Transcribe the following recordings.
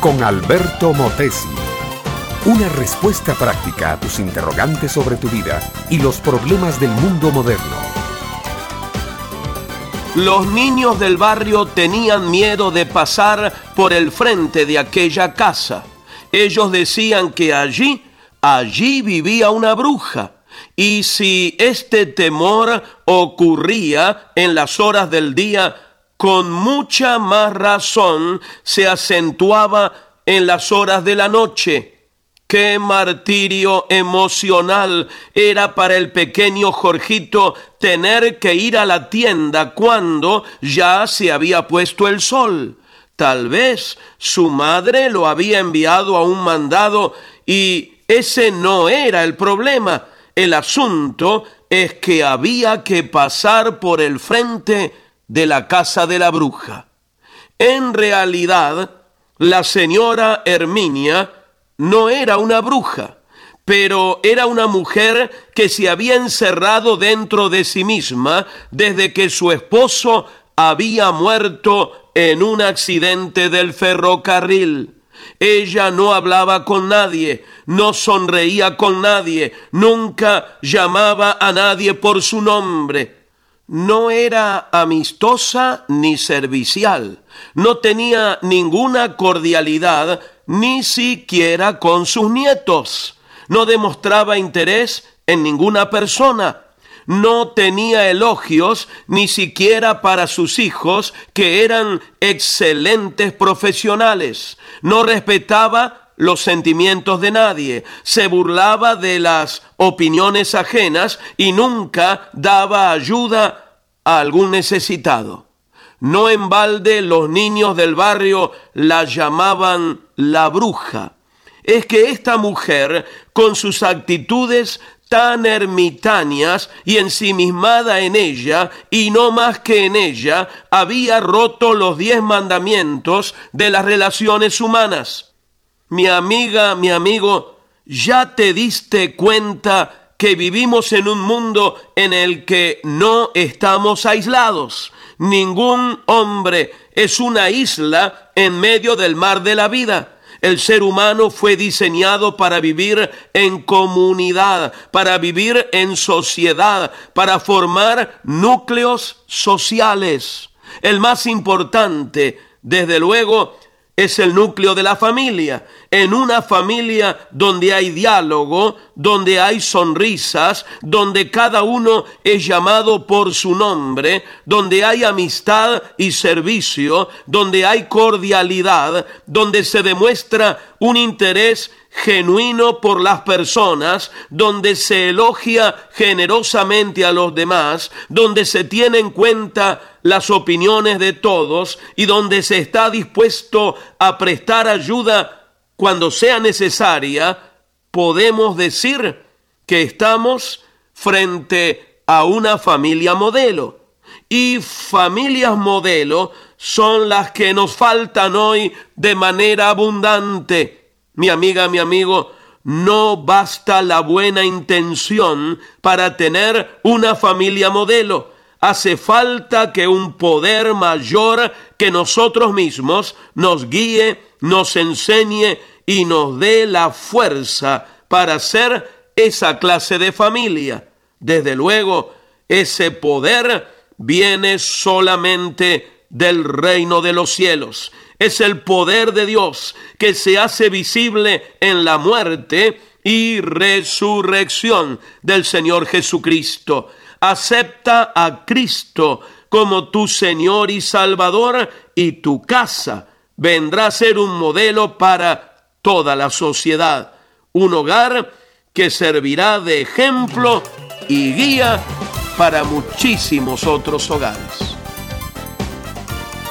con Alberto Motesi. Una respuesta práctica a tus interrogantes sobre tu vida y los problemas del mundo moderno. Los niños del barrio tenían miedo de pasar por el frente de aquella casa. Ellos decían que allí, allí vivía una bruja. Y si este temor ocurría en las horas del día, con mucha más razón se acentuaba en las horas de la noche. Qué martirio emocional era para el pequeño Jorgito tener que ir a la tienda cuando ya se había puesto el sol. Tal vez su madre lo había enviado a un mandado y ese no era el problema. El asunto es que había que pasar por el frente de la casa de la bruja. En realidad, la señora Herminia no era una bruja, pero era una mujer que se había encerrado dentro de sí misma desde que su esposo había muerto en un accidente del ferrocarril. Ella no hablaba con nadie, no sonreía con nadie, nunca llamaba a nadie por su nombre no era amistosa ni servicial, no tenía ninguna cordialidad ni siquiera con sus nietos, no demostraba interés en ninguna persona, no tenía elogios ni siquiera para sus hijos, que eran excelentes profesionales, no respetaba los sentimientos de nadie, se burlaba de las opiniones ajenas y nunca daba ayuda a algún necesitado. No en balde los niños del barrio la llamaban la bruja. Es que esta mujer, con sus actitudes tan ermitañas y ensimismada en ella, y no más que en ella, había roto los diez mandamientos de las relaciones humanas mi amiga, mi amigo, ya te diste cuenta que vivimos en un mundo en el que no estamos aislados. Ningún hombre es una isla en medio del mar de la vida. El ser humano fue diseñado para vivir en comunidad, para vivir en sociedad, para formar núcleos sociales. El más importante, desde luego, es el núcleo de la familia. En una familia donde hay diálogo, donde hay sonrisas, donde cada uno es llamado por su nombre, donde hay amistad y servicio, donde hay cordialidad, donde se demuestra un interés genuino por las personas, donde se elogia generosamente a los demás, donde se tiene en cuenta las opiniones de todos y donde se está dispuesto a prestar ayuda cuando sea necesaria, podemos decir que estamos frente a una familia modelo. Y familias modelo son las que nos faltan hoy de manera abundante mi amiga, mi amigo, no basta la buena intención para tener una familia modelo. Hace falta que un poder mayor que nosotros mismos nos guíe, nos enseñe y nos dé la fuerza para ser esa clase de familia. Desde luego, ese poder viene solamente del reino de los cielos es el poder de Dios que se hace visible en la muerte y resurrección del Señor Jesucristo. Acepta a Cristo como tu Señor y Salvador y tu casa vendrá a ser un modelo para toda la sociedad. Un hogar que servirá de ejemplo y guía para muchísimos otros hogares.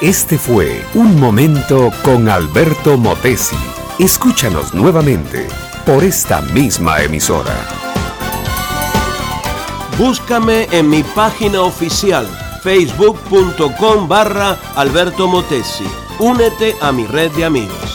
Este fue Un Momento con Alberto Motesi. Escúchanos nuevamente por esta misma emisora. Búscame en mi página oficial facebook.com barra Alberto Motesi. Únete a mi red de amigos.